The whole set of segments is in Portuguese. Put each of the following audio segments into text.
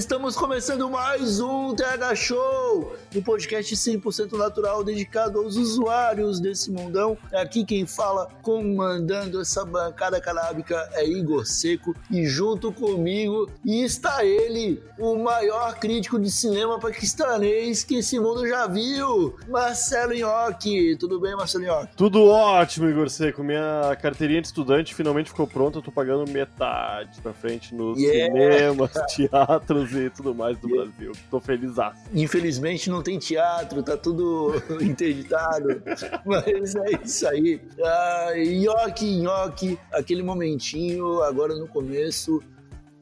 Estamos começando mais um TH Show, um podcast 100% natural dedicado aos usuários desse mundão. Aqui quem fala, comandando essa bancada canábica, é Igor Seco e junto comigo está ele, o maior crítico de cinema paquistanês que esse mundo já viu, Marcelo Nhoque. Tudo bem, Marcelo Nhoque? Tudo ótimo, Igor Seco. Minha carteirinha de estudante finalmente ficou pronta. Eu tô pagando metade pra frente nos Yeah. cinemas, teatros e tudo mais do Brasil. Tô feliz. Infelizmente não tem teatro, tá tudo interditado. Mas é isso aí. Ah, nhoque, nhoque, aquele momentinho agora no começo.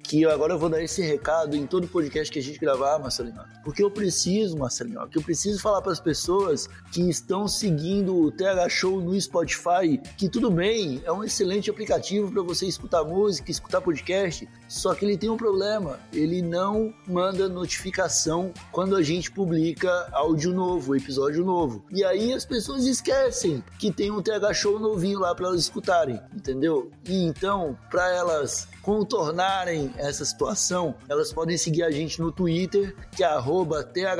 Que agora eu vou dar esse recado em todo podcast que a gente gravar, Marcelinho. Porque eu preciso, Marcelinho, que eu preciso falar para as pessoas que estão seguindo o TH Show no Spotify que tudo bem, é um excelente aplicativo para você escutar música, escutar podcast, só que ele tem um problema, ele não manda notificação quando a gente publica áudio novo, episódio novo. E aí as pessoas esquecem que tem um TH Show novinho lá para elas escutarem, entendeu? E então, para elas contornarem essa situação, elas podem seguir a gente no Twitter, que é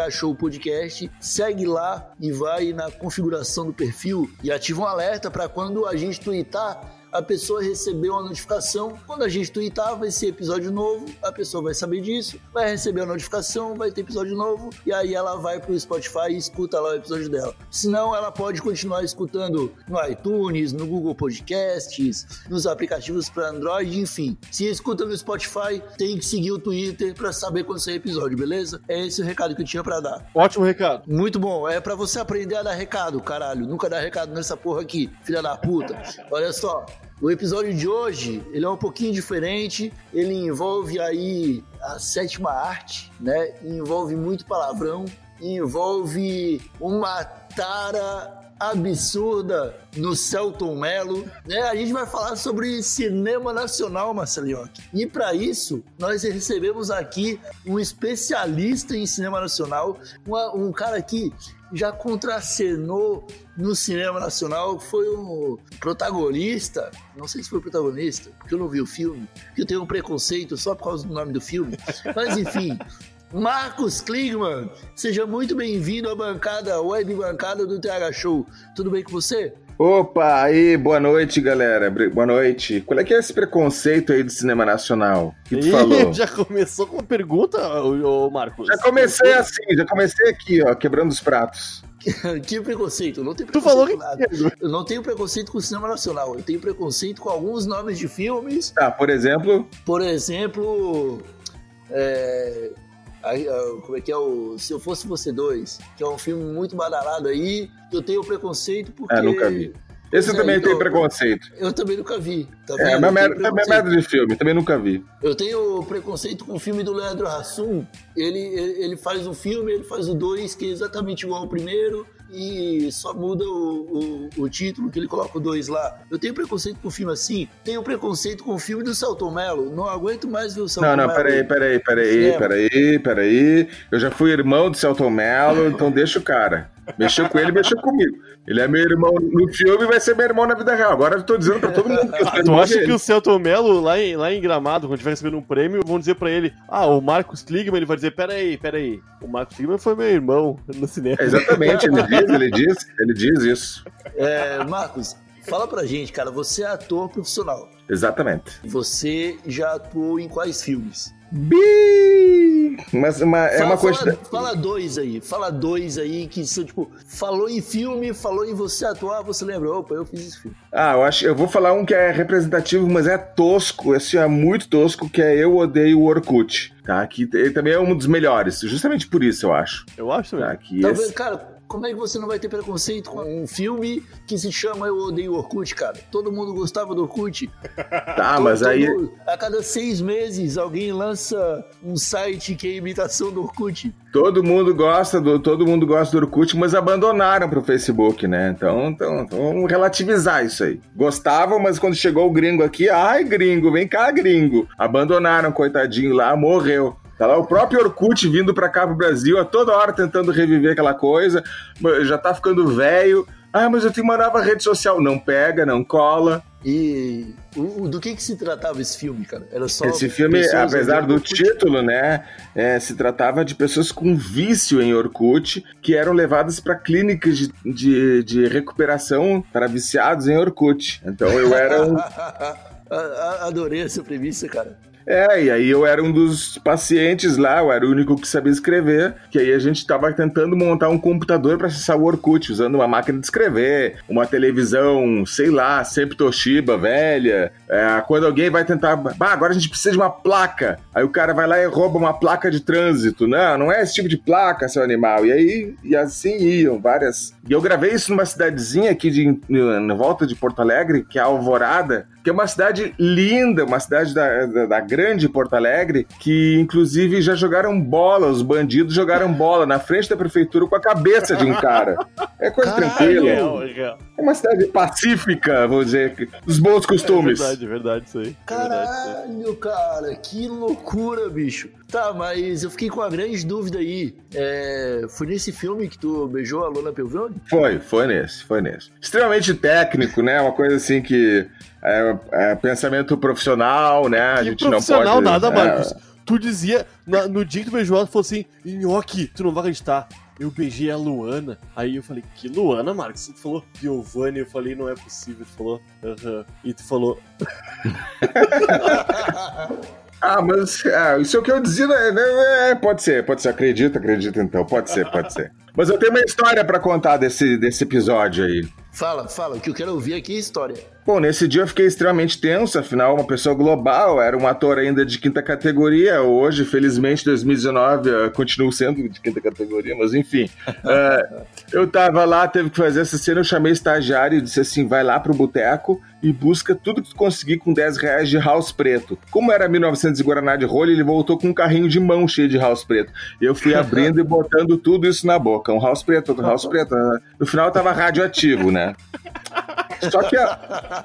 thshowpodcast. Segue lá e vai na configuração do perfil e ativa um alerta para quando a gente twittar a pessoa recebeu a notificação. Quando a gente twittar, vai ser episódio novo, a pessoa vai saber disso, vai receber a notificação, vai ter episódio novo, e aí ela vai pro Spotify e escuta lá o episódio dela. Senão, ela pode continuar escutando no iTunes, no Google Podcasts, nos aplicativos para Android, enfim. Se escuta no Spotify, tem que seguir o Twitter para saber quando sair episódio, beleza? É esse o recado que eu tinha para dar. Ótimo recado. Muito bom, é pra você aprender a dar recado, caralho. Nunca dá recado nessa porra aqui, filha da puta. Olha só, o episódio de hoje, ele é um pouquinho diferente, ele envolve aí a sétima arte, né? Envolve muito palavrão, envolve uma tara absurda no Celton Mello, né? A gente vai falar sobre cinema nacional, Marcelinho. E para isso, nós recebemos aqui um especialista em cinema nacional, uma- um cara que já contracenou no cinema nacional, foi o protagonista, não sei se foi protagonista, porque eu não vi o filme, porque eu tenho um preconceito só por causa do nome do filme, mas enfim... Marcos Kligman, seja muito bem-vindo à bancada, web bancada do TH Show. Tudo bem com você? Opa, aí, boa noite, galera. Boa noite. Qual é que é esse preconceito aí do cinema nacional que tu Ih, falou? já começou com a pergunta, ô, Marcos? Já comecei assim, já comecei aqui, ó, quebrando os pratos. que preconceito? Eu não tenho Tu preconceito falou que com nada. Eu não tenho preconceito com o cinema nacional. Eu tenho preconceito com alguns nomes de filmes. Tá, por exemplo, Por exemplo, é, a- a- como é que é o Se Eu Fosse Você Dois, que é um filme muito badalado aí. Eu tenho preconceito porque... Ah, nunca vi. esse eu é, também então, tenho preconceito. Eu também nunca vi. Tá É, vendo? minha preconceito. merda de filme, também nunca vi. Eu tenho preconceito com o filme do Leandro Hassum. Ele, ele, ele faz um filme, ele faz o dois, que é exatamente igual ao primeiro, e só muda o, o, o título, que ele coloca o dois lá. Eu tenho preconceito com filme assim. Tenho preconceito com o filme do Celton Mello. Não aguento mais ver o Celton Não, não, Mello. peraí, peraí, peraí, peraí, peraí. Eu já fui irmão do Celton Mello, então deixa o cara. Mexeu com ele, mexeu comigo. Ele é meu irmão no filme e vai ser meu irmão na vida real. Agora eu tô dizendo pra todo mundo que eu Ah, tu acha dele. que o Celton Mello, lá em, lá em Gramado, quando estiver recebendo um prêmio, vão dizer pra ele: Ah, o Marcos Kligman, ele vai dizer: Peraí, peraí, o Marcos Kligman foi meu irmão no cinema. É, Exatamente, ele diz, ele diz, ele diz isso. É, Marcos, fala pra gente, cara. Você é ator profissional. Exatamente. Você já atuou em quais filmes? Bi! Mas uma, é fala, uma fala- quantidade. fala dois aí, fala dois aí que são, tipo, falou em filme, falou em você atuar, você lembra? Opa, eu fiz esse filme. Ah, eu acho. Eu vou falar um que é representativo, mas é tosco. Esse é muito tosco, que é Eu Odeio o Orkut. Tá? Que ele também é um dos melhores. Justamente por isso, eu acho. Eu acho também. Tá? Que Talvez, esse- cara, Como é que você não vai ter preconceito com um filme que se chama Eu Odeio Orkut, cara? Todo mundo gostava do Orkut. Tá, Todo- mas aí. todo- a cada seis meses alguém lança um site que é imitação do Orkut. Todo mundo gosta do todo mundo gosta do Orkut, mas abandonaram pro Facebook, né? Então, então, então vamos relativizar isso aí. Gostavam, mas quando chegou o gringo aqui, ai gringo, vem cá gringo. Abandonaram, coitadinho lá, morreu. Tá lá o próprio Orkut vindo pra cá pro Brasil a toda hora tentando reviver aquela coisa. Já tá ficando velho. Ah, mas eu tenho uma nova rede social. Não pega, não cola. E do que que se tratava esse filme, cara? Era só Esse filme, apesar do título, né, é, se tratava de pessoas com vício em Orkut que eram levadas para clínicas de, de, de recuperação para viciados em Orkut. Então eu era Adorei essa premissa, cara. É, e aí eu era um dos pacientes lá, eu era o único que sabia escrever, que aí a gente estava tentando montar um computador para acessar o Orkut, usando uma máquina de escrever, uma televisão, sei lá, sempre Toshiba, velha. É, quando alguém vai tentar, bah, agora a gente precisa de uma placa. Aí o cara vai lá e rouba uma placa de trânsito. Não, não é esse tipo de placa, seu animal. E aí, e assim iam várias. E eu gravei isso numa cidadezinha aqui de, na volta de Porto Alegre, que é Alvorada, que é uma cidade linda, uma cidade da, da, da grande Porto Alegre, que inclusive já jogaram bola, os bandidos jogaram bola na frente da prefeitura com a cabeça de um cara. É coisa Caralho! tranquila. Real, é real. É uma cidade pacífica, vamos dizer, dos bons É costumes. é verdade isso aí. É verdade isso aí. Caralho, cara, que loucura, bicho. Tá, mas eu fiquei com uma grande dúvida aí. É, foi nesse filme que tu beijou a Lona Pelvione? Foi, foi nesse, foi nesse. Extremamente técnico, né? Uma coisa assim que é, é pensamento profissional, né? A gente não profissional pode. nada, é, Marcos. Tu dizia, na- no dia que tu beijou ela, tu falou assim, nhoque, tu não vai acreditar. Eu beijei a Luana. Aí eu falei, que Luana, Marcos? Tu falou, Giovanni. Eu falei, não é possível. Tu falou, aham. E tu falou, Ah, mas é, isso é o que eu dizia, né? É, pode ser, pode ser. Acredita, acredita então. Pode ser, pode ser. Mas eu tenho uma história pra contar desse, desse episódio aí. fala, fala, o que eu quero ouvir aqui é a história. Bom, nesse dia eu fiquei extremamente tenso, afinal, uma pessoa global, era um ator ainda de quinta categoria. Hoje, felizmente, 2019, eu continuo sendo de quinta categoria, mas enfim. É, eu tava lá, teve que fazer essa cena, eu chamei o estagiário e disse assim: vai lá pro boteco e busca tudo que tu conseguir com 10 reais de house preto. Como era 1900 e Guaraná de rolha, ele voltou com um carrinho de mão cheio de house preto. Eu fui abrindo e botando tudo isso na boca. Um house preto, outro house preto. No final tava radioativo, né? Só que, a-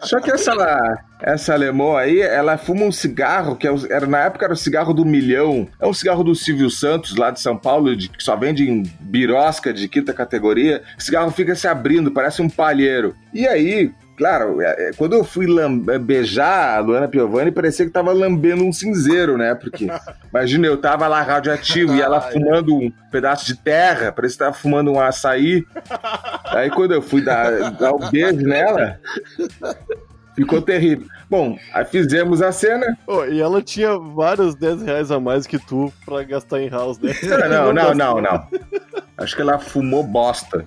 só que essa, essa alemã aí, ela fuma um cigarro, que é era, na época era o cigarro do milhão. É um cigarro do Silvio Santos, lá de São Paulo, de- que só vende em birosca de quinta categoria. O cigarro fica se abrindo, parece um palheiro. E aí, claro, é, é, quando eu fui é, beijar a Luana Piovani, parecia que tava lambendo um cinzeiro, né? Porque, imagina, eu tava lá radioativo e ela fumando um pedaço de terra, parecia que tava fumando um açaí. Aí quando eu fui dar, dar o beijo nela, ficou terrível. Bom, aí fizemos a cena. "Ô, e ela tinha vários 10 reais a mais que tu pra gastar em house, né? Não, não, não, não. Acho que ela fumou bosta.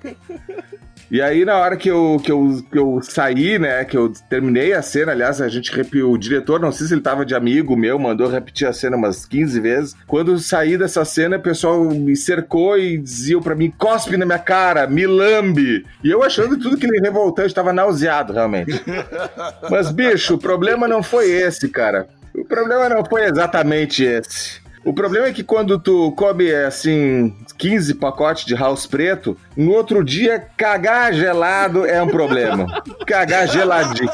E aí, na hora que eu, que, eu, que eu saí, né, que eu terminei a cena, aliás, a gente repetiu, o diretor, não sei se ele tava de amigo meu, mandou repetir a cena umas 15 vezes. Quando eu saí dessa cena, o pessoal me cercou e dizia pra mim, cospe na minha cara, me lambe. E eu achando tudo que ele revoltante, tava nauseado, realmente. Mas, bicho, o problema não foi esse, cara. O problema não foi exatamente esse. O problema é que quando tu come, assim, 15 pacotes de house preto, no outro dia, cagar gelado é um problema. Cagar geladinho.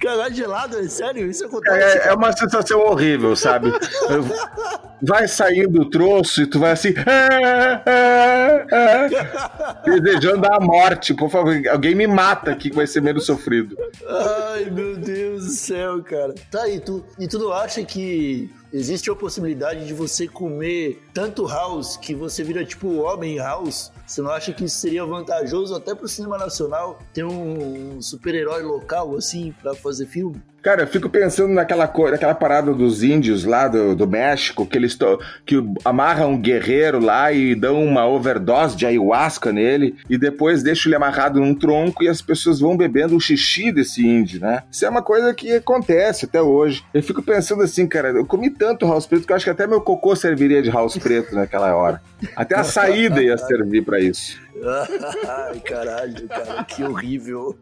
Cagar gelado, é sério? Isso acontece? É, é uma sensação horrível, sabe? Vai saindo o troço e tu vai assim. "Ah, ah, ah", desejando a morte. Por favor, alguém me mata aqui que vai ser menos sofrido. Ai, meu Deus do céu, cara. Tá, e tu, e tu não acha que existe a possibilidade de você comer tanto house que você vira tipo homem house? Você não acha que isso seria vantajoso até pro cinema nacional ter um super-herói local assim pra fazer filme? Cara, eu fico pensando naquela coisa, naquela parada dos índios lá do, do México, que eles to, que amarram um guerreiro lá e dão uma overdose de ayahuasca nele e depois deixam ele amarrado num tronco e as pessoas vão bebendo o xixi desse índio, né? Isso é uma coisa que acontece até hoje. Eu fico pensando assim, cara, eu comi tanto house preto que eu acho que até meu cocô serviria de house preto naquela hora. Até a saída ia servir para isso. Ai, caralho, cara, que horrível.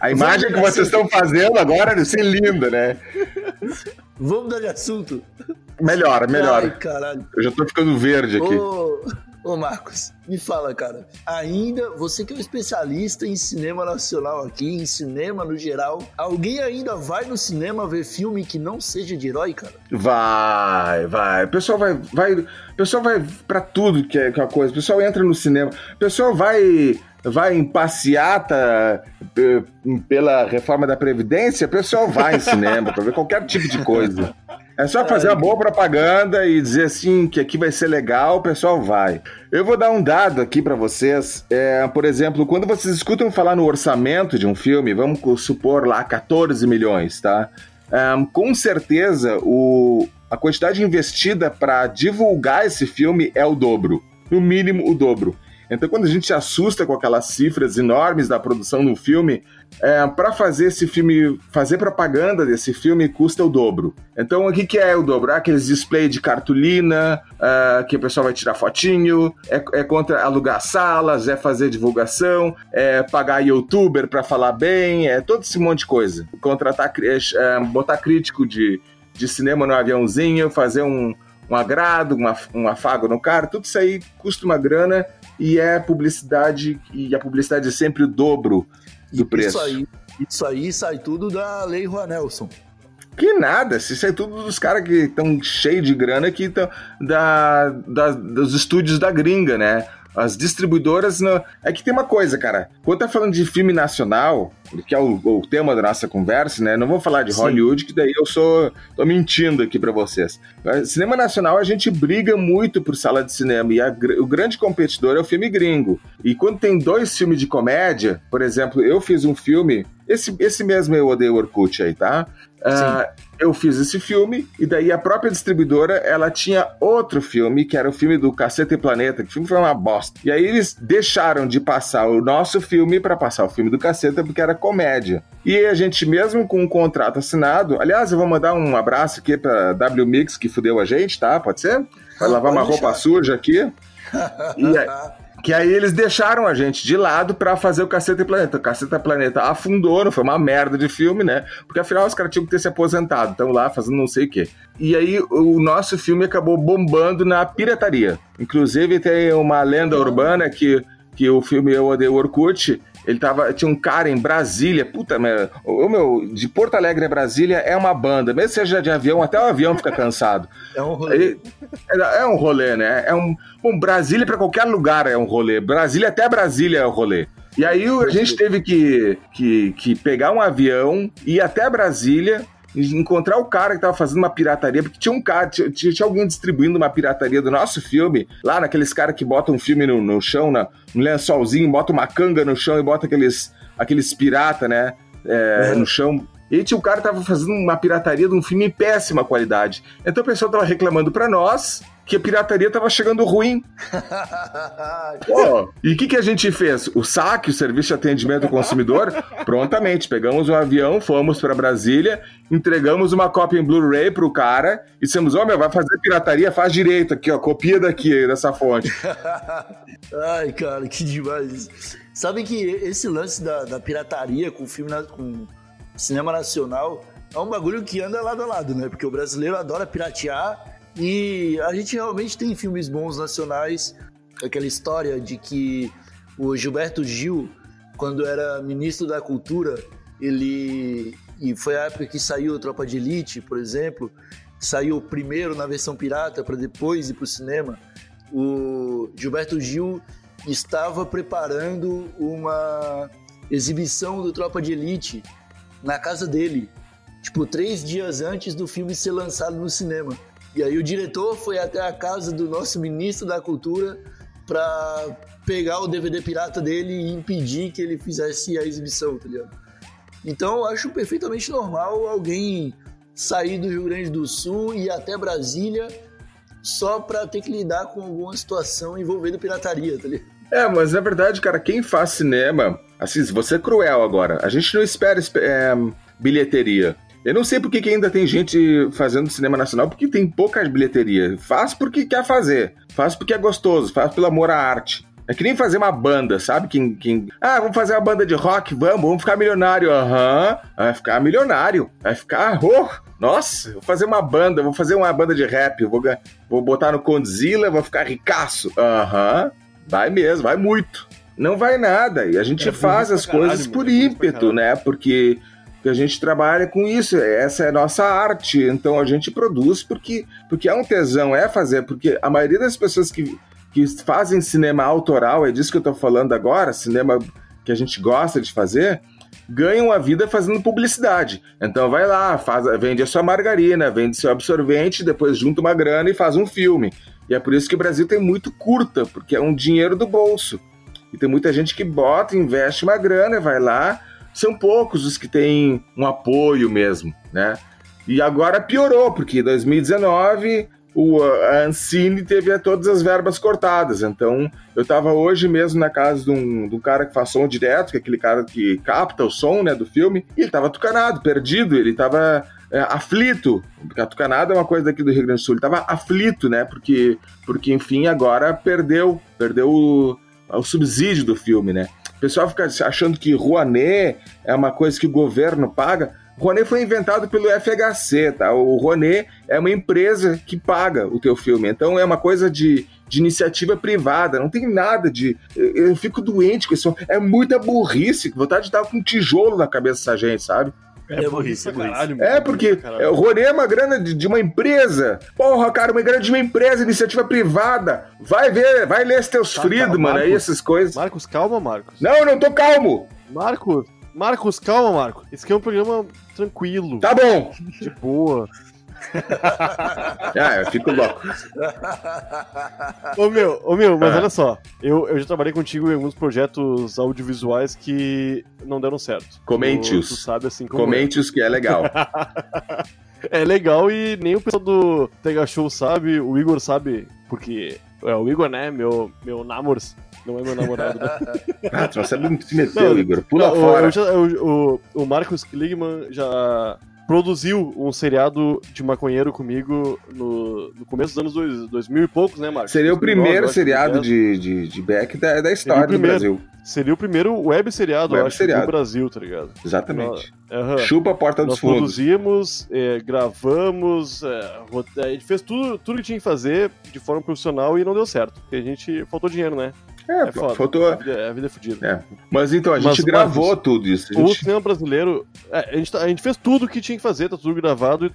A imagem que vocês estão fazendo agora deve ser linda, né? Vamos mudar de assunto? Melhora, melhora. Ai, caralho. Eu já tô ficando verde aqui. Ô, ô, Marcos, me fala, cara. Ainda, você que é um especialista em cinema nacional aqui, em cinema no geral, alguém ainda vai no cinema ver filme que não seja de herói, cara? Vai, vai. O pessoal vai, vai, pessoal vai para tudo que é, que é uma coisa. O pessoal entra no cinema. O pessoal vai vai em passeata eh, pela reforma da Previdência, o pessoal vai em cinema para ver qualquer tipo de coisa. É só fazer uma boa propaganda e dizer assim que aqui vai ser legal, o pessoal vai. Eu vou dar um dado aqui para vocês. É, por exemplo, quando vocês escutam falar no orçamento de um filme, vamos supor lá 14 milhões, tá? Um, com certeza o, a quantidade investida para divulgar esse filme é o dobro. No mínimo, o dobro. Então, quando a gente se assusta com aquelas cifras enormes da produção do filme, é, para fazer esse filme, fazer propaganda desse filme custa o dobro. Então, o que, que é o dobro? É aqueles display de cartolina, uh, que o pessoal vai tirar fotinho, é, é, contra alugar salas, é fazer divulgação, é pagar youtuber para falar bem, é todo esse monte de coisa. Contratar, é, botar crítico de, de cinema no aviãozinho, fazer um, um agrado, uma, um afago no cara, tudo isso aí custa uma grana e é publicidade, e a publicidade é sempre o dobro do preço. Isso aí, isso aí sai tudo da Lei Juan Nelson. Que nada, isso é tudo dos caras que estão cheios de grana que estão da, da, dos estúdios da gringa, né? As distribuidoras. Não... É que tem uma coisa, cara. Quando tá falando de filme nacional, que é o, o tema da nossa conversa, né? Não vou falar de Sim. Hollywood, que daí eu sou. tô mentindo aqui para vocês. Cinema nacional, a gente briga muito por sala de cinema. E a, o grande competidor é o filme gringo. E quando tem dois filmes de comédia, por exemplo, eu fiz um filme. Esse, esse mesmo eu odeio Orkut aí, tá? Uh, eu fiz esse filme e daí a própria distribuidora ela tinha outro filme que era o filme do Caceta e Planeta, que o filme foi uma bosta. E aí eles deixaram de passar o nosso filme para passar o filme do Caceta porque era comédia. E a gente mesmo com um contrato assinado, aliás, eu vou mandar um abraço aqui para W Mix que fudeu a gente, tá? Pode ser? Vai lavar uma roupa suja aqui. E aí, que aí eles deixaram a gente de lado para fazer o Caceta e Planeta. O Caceta e Planeta afundou, não foi uma merda de filme, né? Porque afinal os caras tinham que ter se aposentado, estão lá fazendo não sei o quê. E aí o nosso filme acabou bombando na pirataria. Inclusive tem uma lenda urbana que, que o filme Eu Odeio Orkut ele tava. Tinha um cara em Brasília, puta merda. O meu, de Porto Alegre a Brasília é uma banda. Mesmo seja de avião, até o avião fica cansado. É um rolê. Ele, é, é, um rolê, né? É um. Bom, Brasília para qualquer lugar é um rolê. Brasília até Brasília é um rolê. E aí a gente teve que, que, que pegar um avião, ir até Brasília, encontrar o cara que tava fazendo uma pirataria, porque tinha um cara, tinha, tinha alguém distribuindo uma pirataria do nosso filme, lá naqueles caras que botam um filme no, no chão, na, um lençolzinho, bota uma canga no chão e bota aqueles, aqueles pirata, né, é, uhum. no chão. E tinha um cara tava fazendo uma pirataria de um filme em péssima qualidade. Então o pessoal tava reclamando para nós, que a pirataria tava chegando ruim. Pô, e o que, que a gente fez? O SAC, o Serviço de Atendimento ao Consumidor, prontamente, pegamos o um avião, fomos para Brasília, entregamos uma cópia em Blu-ray pro cara e dissemos, ó, oh, meu, vai fazer pirataria, faz direito aqui, ó, copia daqui, dessa fonte. Ai, cara, que demais. Sabe que esse lance da, da pirataria com filme, com cinema nacional, é um bagulho que anda lado a lado, né? Porque o brasileiro adora piratear e a gente realmente tem filmes bons nacionais. Aquela história de que o Gilberto Gil, quando era ministro da Cultura, ele. E foi a época que saiu Tropa de Elite, por exemplo, saiu primeiro na versão pirata para depois ir para o cinema. O Gilberto Gil estava preparando uma exibição do Tropa de Elite na casa dele, tipo, três dias antes do filme ser lançado no cinema. E aí o diretor foi até a casa do nosso ministro da Cultura para pegar o DVD pirata dele e impedir que ele fizesse a exibição, tá ligado? Então eu acho perfeitamente normal alguém sair do Rio Grande do Sul e até Brasília só pra ter que lidar com alguma situação envolvendo pirataria, tá ligado? É, mas na verdade, cara, quem faz cinema, assim, você é cruel agora. A gente não espera é, bilheteria. Eu não sei por que, que ainda tem gente fazendo cinema nacional, porque tem pouca bilheteria. Faz porque quer fazer. Faz porque é gostoso. Faz pelo amor à arte. É que nem fazer uma banda, sabe? Quem, quem... Ah, vamos fazer uma banda de rock, vamos, vamos ficar milionário. Aham, uhum. vai ficar milionário. Vai ficar. Oh, nossa, vou fazer uma banda, vou fazer uma banda de rap. Vou, vou botar no Condzilla, vou ficar ricaço. Aham, uhum. Vai mesmo, vai muito. Não vai nada. E a gente é, faz as coisas caralho, por ímpeto, né? Porque que a gente trabalha com isso, essa é a nossa arte, então a gente produz porque, porque é um tesão, é fazer, porque a maioria das pessoas que, que fazem cinema autoral, é disso que eu estou falando agora, cinema que a gente gosta de fazer, ganham a vida fazendo publicidade. Então vai lá, faz, vende a sua margarina, vende seu absorvente, depois junta uma grana e faz um filme. E é por isso que o Brasil tem muito curta, porque é um dinheiro do bolso. E tem muita gente que bota, investe uma grana, vai lá, são poucos os que têm um apoio mesmo, né? E agora piorou, porque em 2019 o, a Ancine teve todas as verbas cortadas. Então, eu estava hoje mesmo na casa de um, de um, cara que faz som direto, que é aquele cara que capta o som né, do filme, e ele estava tucanado, perdido, ele estava é, aflito. Porque a tucanada é uma coisa daqui do Rio Grande do Sul, ele estava aflito, né? Porque, porque, enfim, agora perdeu, perdeu o, o subsídio do filme, né? O pessoal fica achando que Rouanet é uma coisa que o governo paga. Rouanet foi inventado pelo FHC, tá? O Rouanet é uma empresa que paga o teu filme. Então é uma coisa de, de iniciativa privada, não tem nada de. Eu, eu fico doente com isso. É muita burrice, vontade de estar com um tijolo na cabeça dessa gente, sabe? É, é burrice, é caralho. É, porque é, o Rony é uma grana de, de, uma empresa. Porra, cara, uma grana de uma empresa, iniciativa privada. Vai ver, vai ler os teus tá, Friedman aí, essas coisas. Marcos, calma, Marcos. Não, eu não tô calmo. Marcos, Marcos, calma, Marcos. Esse aqui é um programa tranquilo. Tá bom. De boa. ah, eu fico louco. ô meu, ô meu, mas ah. olha só, eu, eu já trabalhei contigo em alguns projetos audiovisuais que não deram certo. Comente-os. Tu, tu sabe assim como Comente-os é. que é legal. é legal e nem o pessoal do Tega Show sabe, o Igor sabe, porque é o Igor, né, meu, meu namors, não é meu namorado. Né? ah, tu não se meteu, Igor. Pula não, fora. Eu já, eu, o, o Marcos Kligman já produziu um seriado de maconheiro comigo no, no começo dos anos dois, 2000 e poucos, né, Marcos? Seria o primeiro seriado de, de, de Beck da, da história do Brasil. Seria o primeiro web seriado, web acho, seriado. do Brasil, tá ligado? Exatamente. uhum. Chupa a porta dos Nós fundos. produzimos, é, gravamos, é, a gente fez tudo, tudo que tinha que fazer de forma profissional e não deu certo. Porque a gente faltou dinheiro, né? É, é foda. faltou. A vida, é, a vida é fodida. É. Mas então, a gente Mas, gravou Marcos, tudo isso. Gente... O cinema brasileiro. É, a, gente tá, a gente fez tudo o que tinha que fazer, tá tudo gravado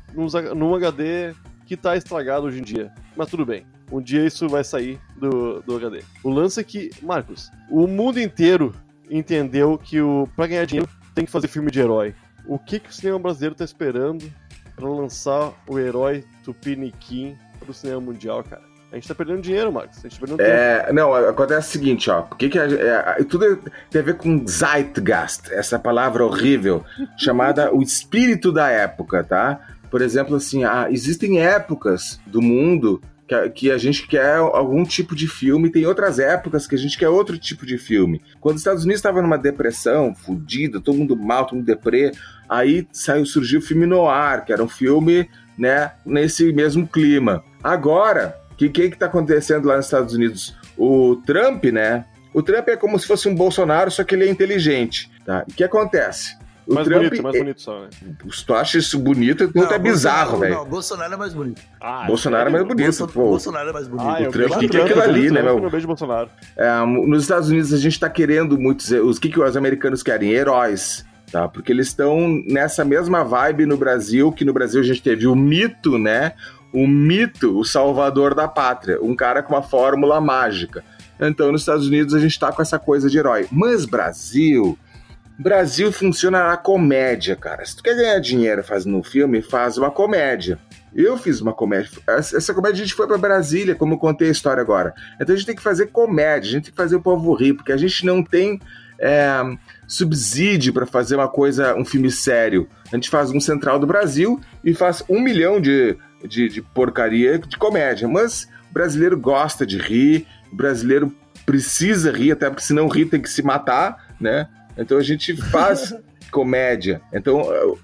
num HD que tá estragado hoje em dia. Mas tudo bem. Um dia isso vai sair do, do HD. O lance é que, Marcos, o mundo inteiro entendeu que o, pra ganhar dinheiro tem que fazer filme de herói. O que, que o cinema brasileiro tá esperando para lançar o herói Tupiniquim pro cinema mundial, cara? A gente tá perdendo dinheiro, Marcos. A gente tá perdendo é, tempo. Não, acontece o seguinte, ó. Porque que a, é, tudo tem a ver com Zeitgeist, essa palavra horrível, chamada o espírito da época, tá? Por exemplo, assim, ah, existem épocas do mundo que a, que a gente quer algum tipo de filme, tem outras épocas que a gente quer outro tipo de filme. Quando os Estados Unidos estavam numa depressão, fodida, todo mundo mal, todo mundo deprê, aí saiu, surgiu o filme Noir, que era um filme, né, nesse mesmo clima. Agora, que que que tá acontecendo lá nos Estados Unidos? O Trump, né? O Trump é como se fosse um Bolsonaro, só que ele é inteligente, tá? O que acontece? O mais Trump, bonito, mais bonito só, né? Se tu acha isso bonito, não, é bizarro, velho. Não, Bolsonaro é mais bonito. Ah, Bolsonaro é mais bonito, Bolso, pô. Bolsonaro é mais bonito. Ah, o Trump, o que, que é aquilo ali, né, meu? Eu beijo Bolsonaro. É, nos Estados Unidos a gente tá querendo muitos... Os que, que os americanos querem? Heróis. Tá, porque eles estão nessa mesma vibe no Brasil, que no Brasil a gente teve o mito, né? O mito, o salvador da pátria, um cara com uma fórmula mágica. Então, nos Estados Unidos, a gente tá com essa coisa de herói. Mas Brasil. Brasil funciona na comédia, cara. Se tu quer ganhar dinheiro fazendo um filme, faz uma comédia. Eu fiz uma comédia. Essa comédia a gente foi para Brasília, como eu contei a história agora. Então a gente tem que fazer comédia, a gente tem que fazer o povo rir, porque a gente não tem é, subsídio para fazer uma coisa, um filme sério. A gente faz um Central do Brasil e faz um milhão de, de, de porcaria de comédia. Mas o brasileiro gosta de rir, o brasileiro precisa rir, até porque se não rir tem que se matar, né? Então a gente faz comédia. Então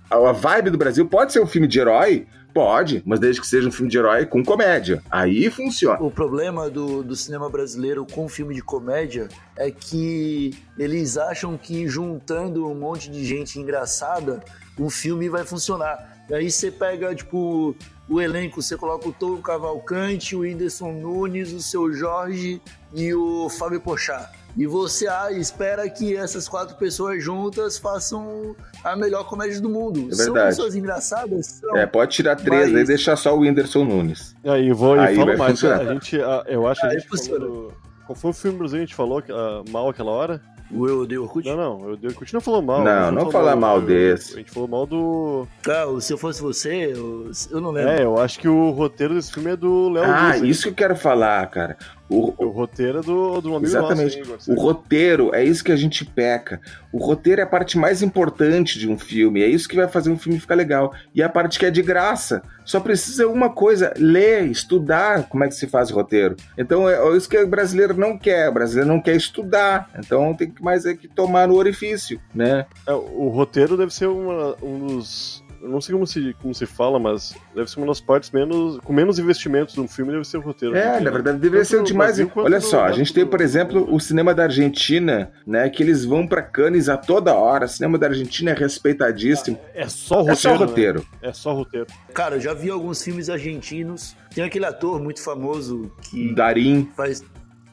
a, vibe do Brasil pode ser um filme de herói, Pode, mas desde que seja um filme de herói com comédia. Aí funciona. O problema do, do cinema brasileiro com filme de comédia é que eles acham que juntando um monte de gente engraçada, o filme vai funcionar. Aí você pega, tipo, o elenco, você coloca o Touro Cavalcante, o Whindersson Nunes, o Seu Jorge e o Fábio Pochá. E você ah, espera que essas quatro pessoas juntas façam a melhor comédia do mundo. É São verdade. pessoas engraçadas? São. É, pode tirar três Mas- e deixar só o Whindersson Nunes. Aí vou e Aí falo vai mais. funcionar. A gente, a- eu acho que a gente falou Qual foi o filme brasileiro que a gente falou ah, mal aquela hora? O Eu Odeio Orkut? Não, não, eu, eu continuo falando mal. Não, não falou fala mal do- desse. A gente falou mal do. Ah, Se Eu Fosse Você, eu, eu não lembro. É, eu acho que o roteiro desse filme é do Léo Ah, Luz, isso que eu quero falar, cara. O, O roteiro é do, do amigo Exatamente. nosso, hein, O roteiro, é isso que a gente peca. O roteiro é a parte mais importante de um filme, é isso que vai fazer um filme ficar legal. E é a parte que é de graça. Só precisa uma coisa: ler, estudar como é que se faz roteiro. Então é é isso que o brasileiro não quer. O brasileiro não quer estudar. Então tem que mais é que tomar no orifício, né? É, o roteiro deve ser uma, um dos. Eu não sei como se, como se fala, mas deve ser uma das partes menos. com menos investimentos de um filme, deve ser o roteiro. É, Porque na verdade, deveria ser o demais. Brasil quanto Olha só, a gente tem, por exemplo, o cinema da Argentina, né? Que eles vão pra Cannes a toda hora. O cinema da Argentina é respeitadíssimo. É só roteiro. É só né? roteiro. É só roteiro. Cara, eu já vi alguns filmes argentinos. Tem aquele ator muito famoso que Darim. faz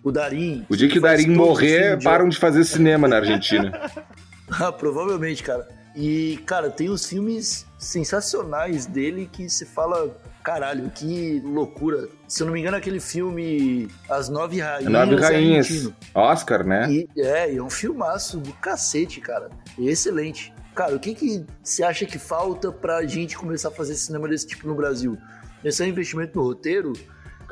o Darim. O dia que o faz Darim morrer, filmes de- param de fazer cinema na Argentina. Ah, provavelmente, cara. E, cara, tem os filmes sensacionais dele que se fala, caralho, que loucura. Se eu não me engano, aquele filme As Nove Rainhas. Nove é Rainhas. argentino. Oscar, né? E, é, é um filmaço do cacete, cara. Excelente. Cara, o que que você acha que falta pra gente começar a fazer cinema desse tipo no Brasil? Esse é um investimento no roteiro?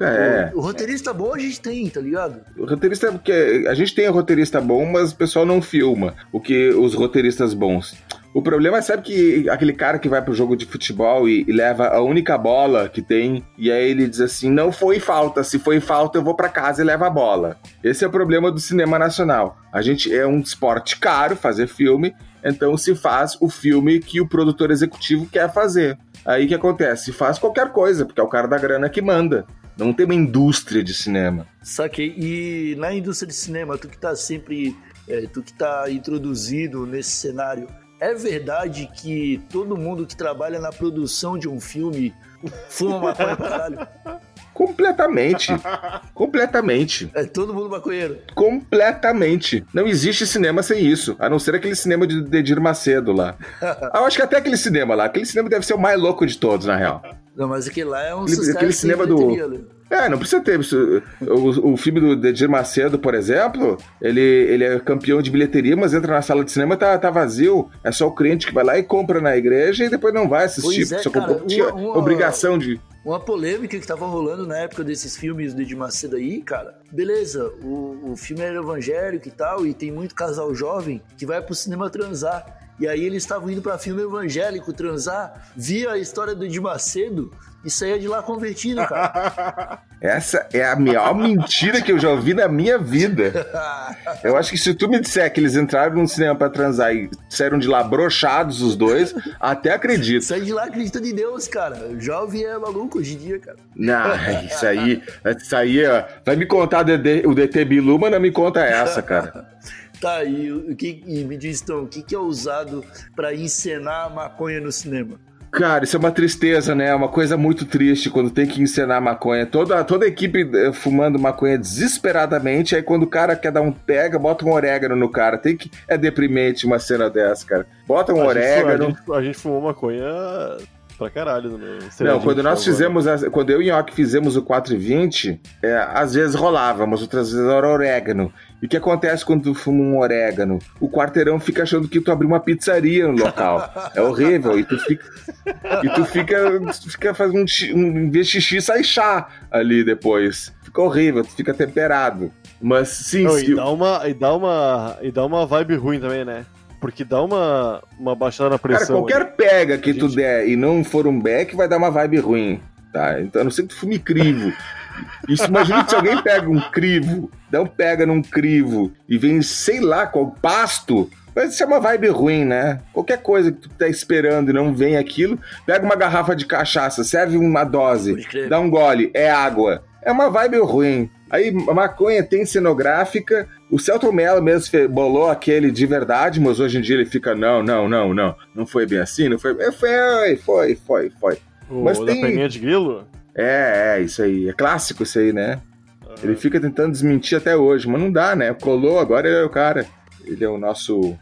É. O, o roteirista bom a gente tem, tá ligado? O roteirista é porque a gente tem roteirista bom, mas o pessoal não filma o que os roteiristas bons. O problema é, sabe que aquele cara que vai pro jogo de futebol e, e leva a única bola que tem, e aí ele diz assim: não foi falta, se foi falta eu vou pra casa e levo a bola. Esse é o problema do cinema nacional. A gente é um esporte caro fazer filme, então se faz o filme que o produtor executivo quer fazer. Aí que acontece? Faz qualquer coisa, porque é o cara da grana que manda. Não tem uma indústria de cinema. Saquei. E na indústria de cinema, tu que tá sempre. é, tu que tá introduzido nesse cenário, é verdade que todo mundo que trabalha na produção de um filme fuma maconha pra caralho? Completamente. completamente. É todo mundo maconheiro. Completamente. Não existe cinema sem isso. A não ser aquele cinema de Dedir Macedo lá. Ah, Eu acho que até aquele cinema lá. Aquele cinema deve ser o mais louco de todos, na real. Não, mas aquele lá é um Aquele- sucesso. aquele cinema do- né? É, não precisa ter. O, o filme do Dedir Macedo, por exemplo, ele, ele é campeão de bilheteria, mas entra na sala de cinema tá, tá vazio. É só o crente que vai lá e compra na igreja e depois não vai assistir. Pois é, só cara, uma- uma- obrigação de. Uma polêmica que tava rolando na época desses filmes do Edir Macedo aí, cara. Beleza, o, o filme era evangélico e tal, e tem muito casal jovem que vai pro cinema transar. E aí eles estavam indo pra filme evangélico transar, via a história do Edir Macedo e saía de lá convertido, cara. Essa é a maior mentira que eu já ouvi na minha vida. Eu acho que se tu me disser que eles entraram no cinema pra transar e saíram de lá brochados os dois, até acredito. Sai de lá acreditando em Deus, cara. Jovem é maluco hoje em dia, cara. Não, isso aí, isso aí, ó, vai me contar o DT Bilu, mas não me conta essa, cara. Tá, e, o que, e me diz então, o que, que é usado pra encenar a maconha no cinema? Cara, isso é uma tristeza, né? É uma coisa muito triste quando tem que encenar maconha. Toda, toda a equipe eh, fumando maconha desesperadamente, aí quando o cara quer dar um pega, bota um orégano no cara. Tem que... É deprimente uma cena dessa, cara. Bota um A gente, a, orégano. gente, a gente fumou maconha pra caralho. No Não, quando que nós tava- fizemos, as- quando eu e o Nhoque fizemos o 420, é, às vezes rolava, mas outras vezes era orégano. E o que acontece quando tu fuma um orégano? O quarteirão fica achando que tu abriu uma pizzaria no local. É horrível. E tu fica. E tu fica. Tu fica fazendo um, um. Vez xixi, sai chá ali depois. Fica horrível, tu fica temperado. Mas sim, Não, sim. e, dá uma, e, dá uma, e dá uma vibe ruim também, né? Porque dá uma, uma baixada na Cara, pressão. qualquer ali. pega que tu Gente. der e não for um back, vai dar uma vibe ruim, tá? Então, a não sei que tu fume crivo. Isso, imagina que se alguém pega um crivo, dá um pega num crivo e vem, sei lá, qual pasto, vai ser uma vibe ruim, né? Qualquer coisa que tu tá esperando e não vem aquilo, pega uma garrafa de cachaça, serve uma dose, dá um gole, é água. É uma vibe ruim. Aí, a maconha tem cenográfica. O Celton Mello mesmo bolou aquele de verdade, mas hoje em dia ele fica, não, não, não, não. Não foi bem assim, não foi. É, Foi, foi, foi, foi. O mas da tem- perninha de grilo? É, é, isso aí. É clássico isso aí, né? Ele fica tentando desmentir até hoje, mas não dá, né? Colou, agora ele é o cara. Ele é o nosso.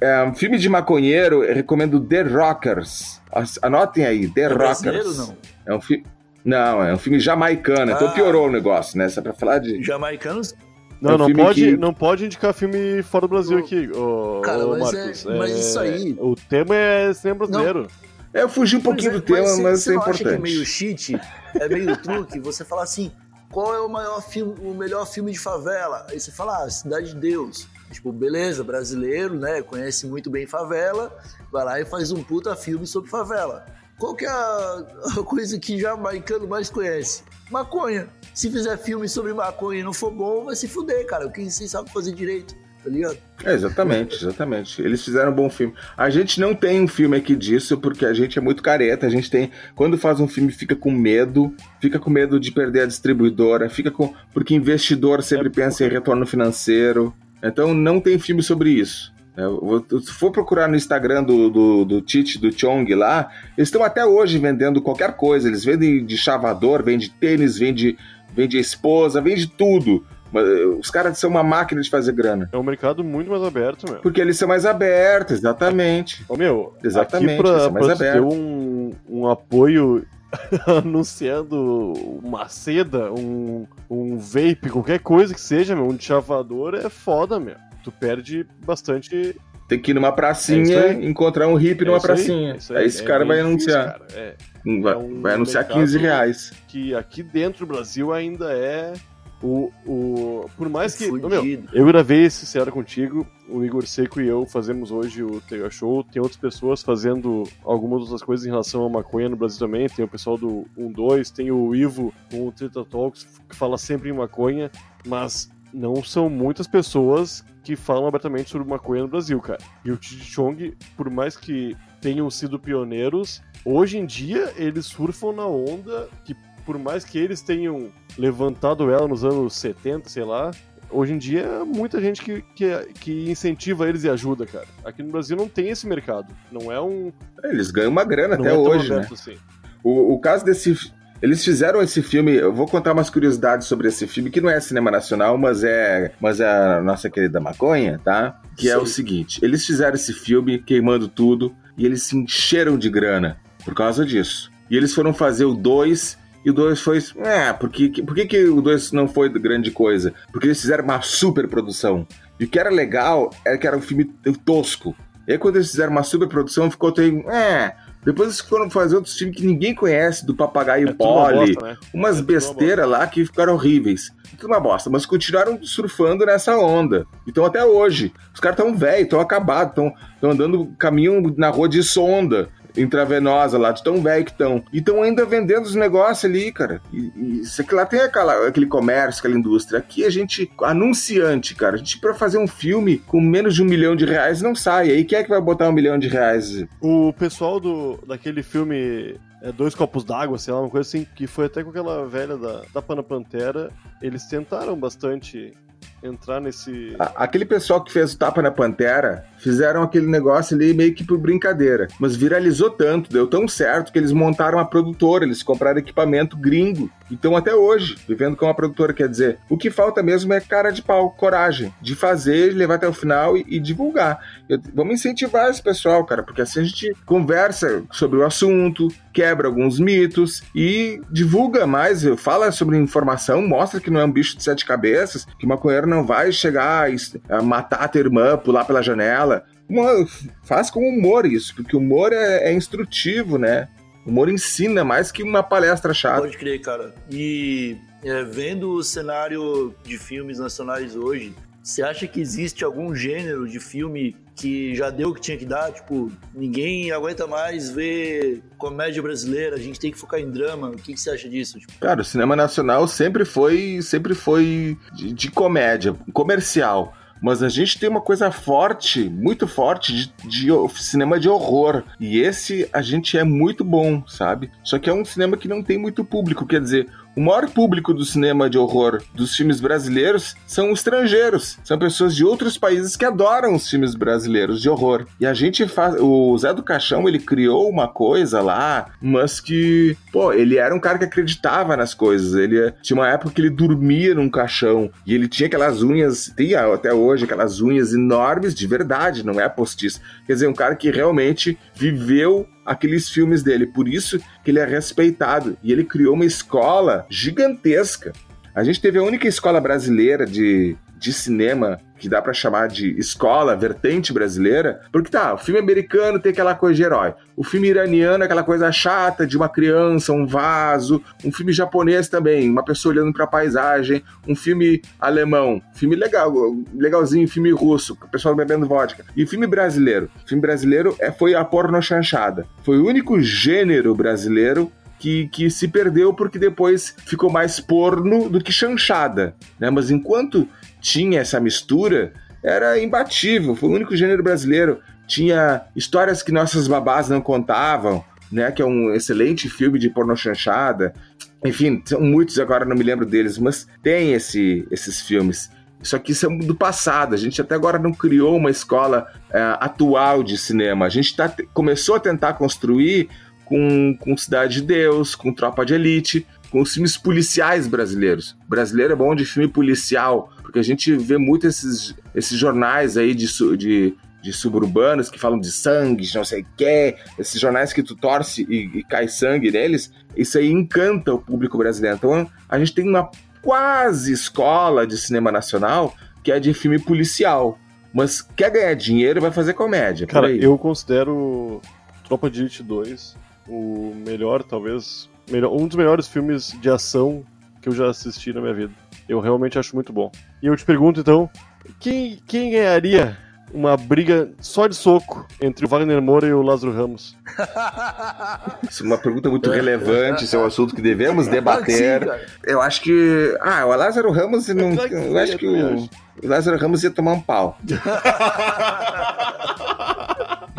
É, um filme de maconheiro, eu recomendo The Rockers. As- Anotem aí, The É Rockers. não? É um filme. Não, é um filme jamaicano, então Ah. piorou o negócio, né? Só pra falar de. Jamaicanos? Não, É um não, pode, que- não pode indicar filme fora do Brasil aqui, ô, cara, mas Marcos. é- mas isso aí- O tema é cinema brasileiro. É, eu fugi um pouquinho do Pois é, tema, mas você é não acha que é importante. meio cheat, é meio truque, você fala assim, qual é o maior filme, o melhor filme de favela? Aí você fala, ah, Cidade de Deus. Tipo, beleza, brasileiro, né, conhece muito bem favela, vai lá e faz um puta filme sobre favela. Qual que é a, a coisa que jamaicano mais conhece? Maconha. Se fizer filme sobre maconha e não for bom, vai se fuder, cara. O que vocês sabem fazer direito, tá ligado? É, exatamente, exatamente. Eles fizeram um bom filme. A gente não tem um filme aqui disso, porque a gente é muito careta. A gente tem. Quando faz um filme, fica com medo. Fica com medo de perder a distribuidora. Fica com. Porque investidor sempre É, pensa em retorno financeiro. Então não tem filme sobre isso. É, Se for procurar no Instagram do, do, do Tite, do Chong lá, eles estão até hoje vendendo qualquer coisa. Eles vendem de chavador, vende tênis, vende, vende esposa, vende tudo. Eh, Os caras são uma máquina de fazer grana. É um mercado muito mais aberto, meu. Porque eles são mais abertos, exatamente. Ô, meu, Exatamente, aqui pra, é mais pra ter um, um apoio anunciando uma seda, um, um vape, qualquer coisa que seja, meu, um chavador é foda, meu. Tu perde bastante. Tem que ir numa É pracinha, aí. encontrar um hippie é numa aí, pracinha. é isso aí, esse é cara vai difícil, anunciar. cara, é. Vai, É um vai anunciar mercado- 15 reais. que aqui dentro do Brasil ainda é o. o por mais que. ô, meu, Fudido. eu gravei esse Ceará contigo, o Igor Seco e eu fazemos hoje o Tega Show. Tem outras pessoas fazendo algumas outras coisas em relação à maconha no Brasil também. Tem o pessoal do 12, tem o Ivo com o Trita Talks, que fala sempre em maconha, mas não são muitas pessoas que falam abertamente sobre maconha no Brasil, cara. E o Chong, por mais que tenham sido pioneiros, hoje em dia eles surfam na onda que, por mais que eles tenham levantado ela nos anos 70, sei lá, hoje em dia é muita gente que, que, que incentiva eles e ajuda, cara. Aqui no Brasil não tem esse mercado. Não é um. Eles ganham uma grana Não até é hoje, né? assim. O, o caso desse. Eles fizeram esse filme. Eu vou contar umas curiosidades sobre esse filme, que não é cinema nacional, mas é, mas é a nossa querida maconha, tá? Que é Sim. o seguinte: eles fizeram esse filme queimando tudo e eles se encheram de grana por causa disso. E eles foram fazer o 2 e o 2 foi. É, por que, por que, que o 2 não foi grande coisa? Porque eles fizeram uma super produção. E o que era legal era que era um filme tosco. E aí, quando eles fizeram uma super produção, ficou tem. É. Depois eles foram fazer outros filmes que ninguém conhece, do Papagaio É tudo uma Polly, bosta, né? umas É uma besteiras lá que ficaram horríveis. Tudo uma bosta, mas continuaram surfando nessa onda. Então até hoje. Os caras estão velhos, estão acabados, estão andando caminho na rua de sonda intravenosa lá, de tão velho que estão. E estão ainda vendendo os negócios ali, cara. E, isso aqui lá tem aquela, aquele comércio, aquela indústria. Aqui a gente, anunciante, cara. A gente, pra fazer um filme com menos de um milhão de reais, não sai. Aí quem é que vai botar um milhão de reais? O pessoal do, daquele filme é, Dois Copos d'Água, sei lá, uma coisa assim, que foi até com aquela velha da, da Pana Pantera, eles tentaram bastante entrar nesse. A- Aquele pessoal que fez o Tapa na Pantera fizeram aquele negócio ali meio que por brincadeira. Mas viralizou tanto, deu tão certo que eles montaram uma produtora, eles compraram equipamento gringo. Então, até hoje, vivendo com uma produtora, quer dizer, o que falta mesmo é cara de pau, coragem de fazer, levar até o final e, e divulgar. Eu- vamos incentivar esse pessoal, cara, porque assim a gente conversa sobre o assunto, quebra alguns mitos e divulga mais, fala sobre informação, mostra que não é um bicho de sete cabeças, que o maconheiro não vai chegar a matar a tua irmã, pular pela janela. Faz com humor isso, porque o humor é, é instrutivo, né? O humor ensina mais que uma palestra chata. Pode crer, cara. E é, vendo o cenário de filmes nacionais hoje, você acha que existe algum gênero de filme que já deu o que tinha que dar? Tipo, ninguém aguenta mais ver comédia brasileira, a gente tem que focar em drama. O que, que você acha disso? Tipo, Cara, o cinema nacional sempre foi, sempre foi de, de comédia, comercial. Mas a gente tem uma coisa forte, muito forte, de, de cinema de horror. E esse a gente é muito bom, sabe? Só que é um cinema que não tem muito público. Quer dizer, o maior público do cinema de horror dos filmes brasileiros são estrangeiros. São pessoas de outros países que adoram os filmes brasileiros de horror. E a gente faz. O Zé do Caixão, ele criou uma coisa lá, mas que. Pô, ele era um cara que acreditava nas coisas. Ele tinha uma época que ele dormia num caixão. E ele tinha aquelas unhas. Tem até hoje aquelas unhas enormes de verdade, não é postiço. Quer dizer, um cara que realmente viveu aqueles filmes dele. Por isso que ele é respeitado. E ele criou uma escola gigantesca. A gente teve a única escola brasileira de, de cinema que dá pra chamar de escola, vertente brasileira, porque tá, o filme americano tem aquela coisa de herói, o filme iraniano é aquela coisa chata de uma criança, um vaso, um filme japonês também, uma pessoa olhando pra paisagem, um filme alemão, filme legal, legalzinho, filme russo, o pessoal bebendo vodka. E filme brasileiro, o filme brasileiro é, foi a porno chanchada. Foi o único gênero brasileiro que, que se perdeu porque depois ficou mais porno do que chanchada, né? Mas enquanto tinha essa mistura, era imbatível, foi o único gênero brasileiro. Tinha histórias que nossas babás não contavam, né? Que é um excelente filme de porno chanchada. Enfim, são muitos agora, não me lembro deles, mas tem esse, esses filmes. Isso aqui são do passado. A gente até agora não criou uma escola é, atual de cinema. A gente tá, começou a tentar construir com, com Cidade de Deus, com Tropa de Elite, com os filmes policiais brasileiros. O brasileiro é bom de filme policial, porque a gente vê muito esses, esses jornais aí de, de, de suburbanos que falam de sangue, de não sei o quê, esses jornais que tu torce e, e cai sangue neles, isso aí encanta o público brasileiro. Então a gente tem uma quase escola de cinema nacional que é de filme policial. Mas quer ganhar dinheiro, vai fazer comédia. Cara, aí. eu considero Tropa de Elite 2 o melhor, talvez, melhor, um dos melhores filmes de ação que eu já assisti na minha vida. Eu realmente acho muito bom. E eu te pergunto então, quem, quem ganharia uma briga só de soco entre o Wagner Moura e o Lázaro Ramos? Isso é uma pergunta muito relevante, isso é um assunto que devemos debater. Sim. Eu acho que. Ah, o Lázaro Ramos não. claro Eu sim, acho que o, o Lázaro Ramos ia tomar um pau.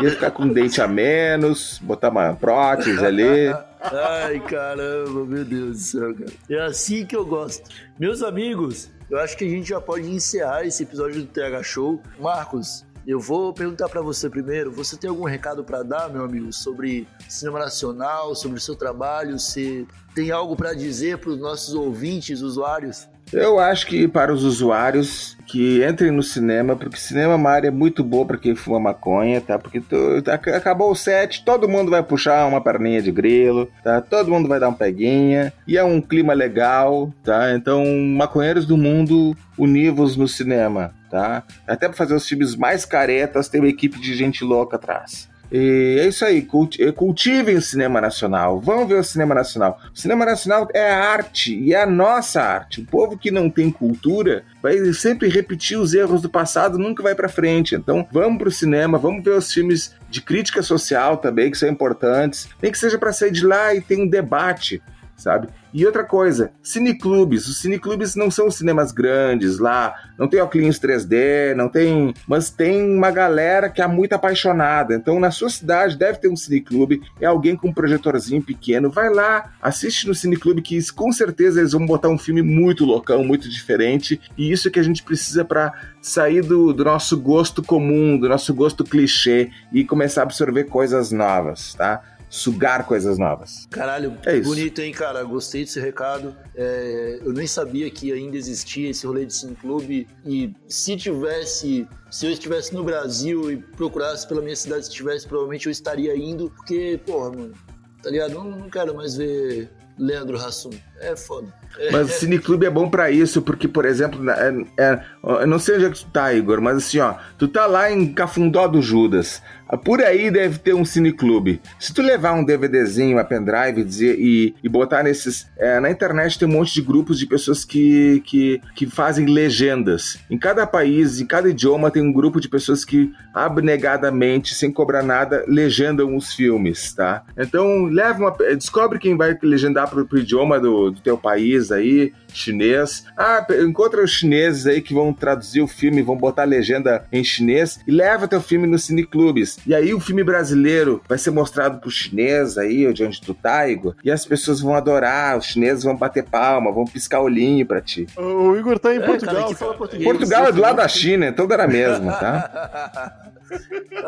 Ia ficar com um dente a menos, botar uma prótese ali. Ai, caramba, meu Deus do céu, cara. É assim que eu gosto. Meus amigos, eu acho que a gente já pode encerrar esse episódio do TH Show. Marcos, eu vou perguntar pra você primeiro. Você tem algum recado pra dar, meu amigo, sobre cinema nacional, sobre o seu trabalho? Você tem algo pra dizer pros nossos ouvintes, usuários? Eu acho que para os usuários que entrem no cinema, porque cinema é uma área muito boa para quem fuma maconha, tá? Porque tu- tá- acabou o set, todo mundo vai puxar uma perninha de grilo, tá? Todo mundo vai dar um peguinha, e é um clima legal, tá? Então, maconheiros do mundo, univos no cinema, tá? Até para fazer os filmes mais caretas, tem uma equipe de gente louca atrás. E é isso aí, eh, cultivem o cinema nacional, vão ver o cinema nacional. O cinema nacional é a arte e é a nossa arte. O povo que não tem cultura vai sempre repetir os erros do passado, nunca vai pra frente. Então, vamos pro cinema, vamos ver os filmes de crítica social também, que são importantes. Nem que seja pra sair de lá e ter um debate, sabe? E outra coisa, cineclubes. Os cineclubes não são cinemas grandes lá, não tem óculos 3D, não tem. Mas tem uma galera que é muito apaixonada. Então, na sua cidade deve ter um cineclube, é alguém com um projetorzinho pequeno. Vai lá, assiste no cineclube, que com certeza eles vão botar um filme muito loucão, muito diferente. E isso que a gente precisa para sair do, do nosso gosto comum, do nosso gosto clichê e começar a absorver coisas novas, tá? Sugar coisas novas. Caralho, É bonito, hein, cara? Gostei desse recado. É, eu nem sabia que ainda existia esse rolê de cineclube. E se tivesse, se eu estivesse no Brasil e procurasse pela minha cidade, se tivesse, provavelmente eu estaria indo. Porque, porra, mano, tá ligado? Eu não quero mais ver Leandro Hassum. É foda. Mas o Cineclube é bom pra isso, porque, por exemplo, é, é- eu não sei onde é que tu tá, Igor, mas assim, ó, tu tá lá em Cafundó do Judas. Ah, Por aí deve ter um cineclube. Se tu levar um DVDzinho, uma pendrive dizer- e, e botar nesses. é, na internet tem um monte de grupos de pessoas que, que, que fazem legendas. Em cada país, em cada idioma, tem um grupo de pessoas que abnegadamente, sem cobrar nada, legendam os filmes, tá? Então, leva uma. Descobre quem vai legendar pro, pro idioma do, do teu país aí, chinês. Ah, encontra os chineses aí que vão traduzir o filme, vão botar a legenda em chinês e leva teu filme nos cineclubes. E aí o filme brasileiro vai ser mostrado pro chinês aí, de onde tu tá, Igor, e as pessoas vão adorar, os chineses vão bater palma, vão piscar olhinho pra ti. O Igor tá em É, Portugal. cara, cara. fala português. Portugal é do lado da China, então dá mesmo, tá?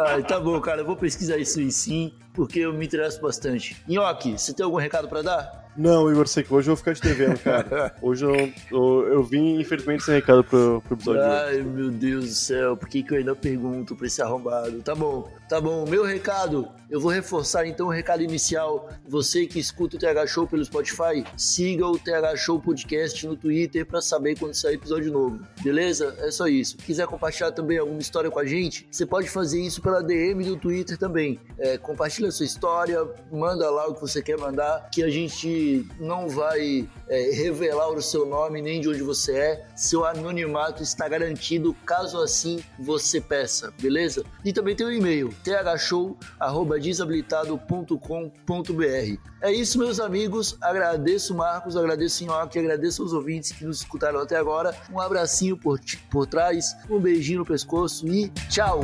Ai, tá bom, cara. Eu vou pesquisar isso aí sim, porque eu me interesso bastante. Nhoque, você tem algum recado pra dar? Não, Igor, sei que hoje eu vou ficar te devendo, cara. Hoje eu, eu, eu vim, infelizmente, sem recado pro, pro episódio. Ai, meu Deus do céu, por que, que eu ainda pergunto pra esse arrombado? Tá bom, tá bom. Meu recado, eu vou reforçar então o recado inicial. Você que escuta o TH Show pelo Spotify, siga o TH Show Podcast no Twitter pra saber quando sair episódio novo. Beleza? É só isso. Quiser compartilhar também alguma história com a gente, você pode fazer isso pela DM do Twitter também. É, compartilha a sua história, manda lá o que você quer mandar, que a gente não vai é, revelar o seu nome nem de onde você é. Seu anonimato está garantido caso assim você peça, beleza? E também tem o e-mail thshow@desabilitado.com.br. É isso, meus amigos. Agradeço Marcos, agradeço Nhoque, agradeço aos ouvintes que nos escutaram até agora. Um abracinho por, por trás, um beijinho no pescoço e tchau!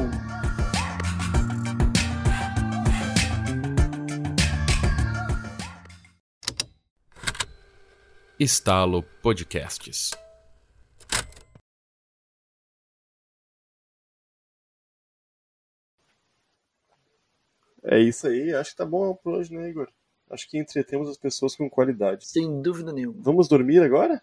Estalo Podcasts. É isso aí, acho que tá bom por hoje, né, Igor? Acho que entretemos as pessoas com qualidade. Sem dúvida nenhuma. Vamos dormir agora?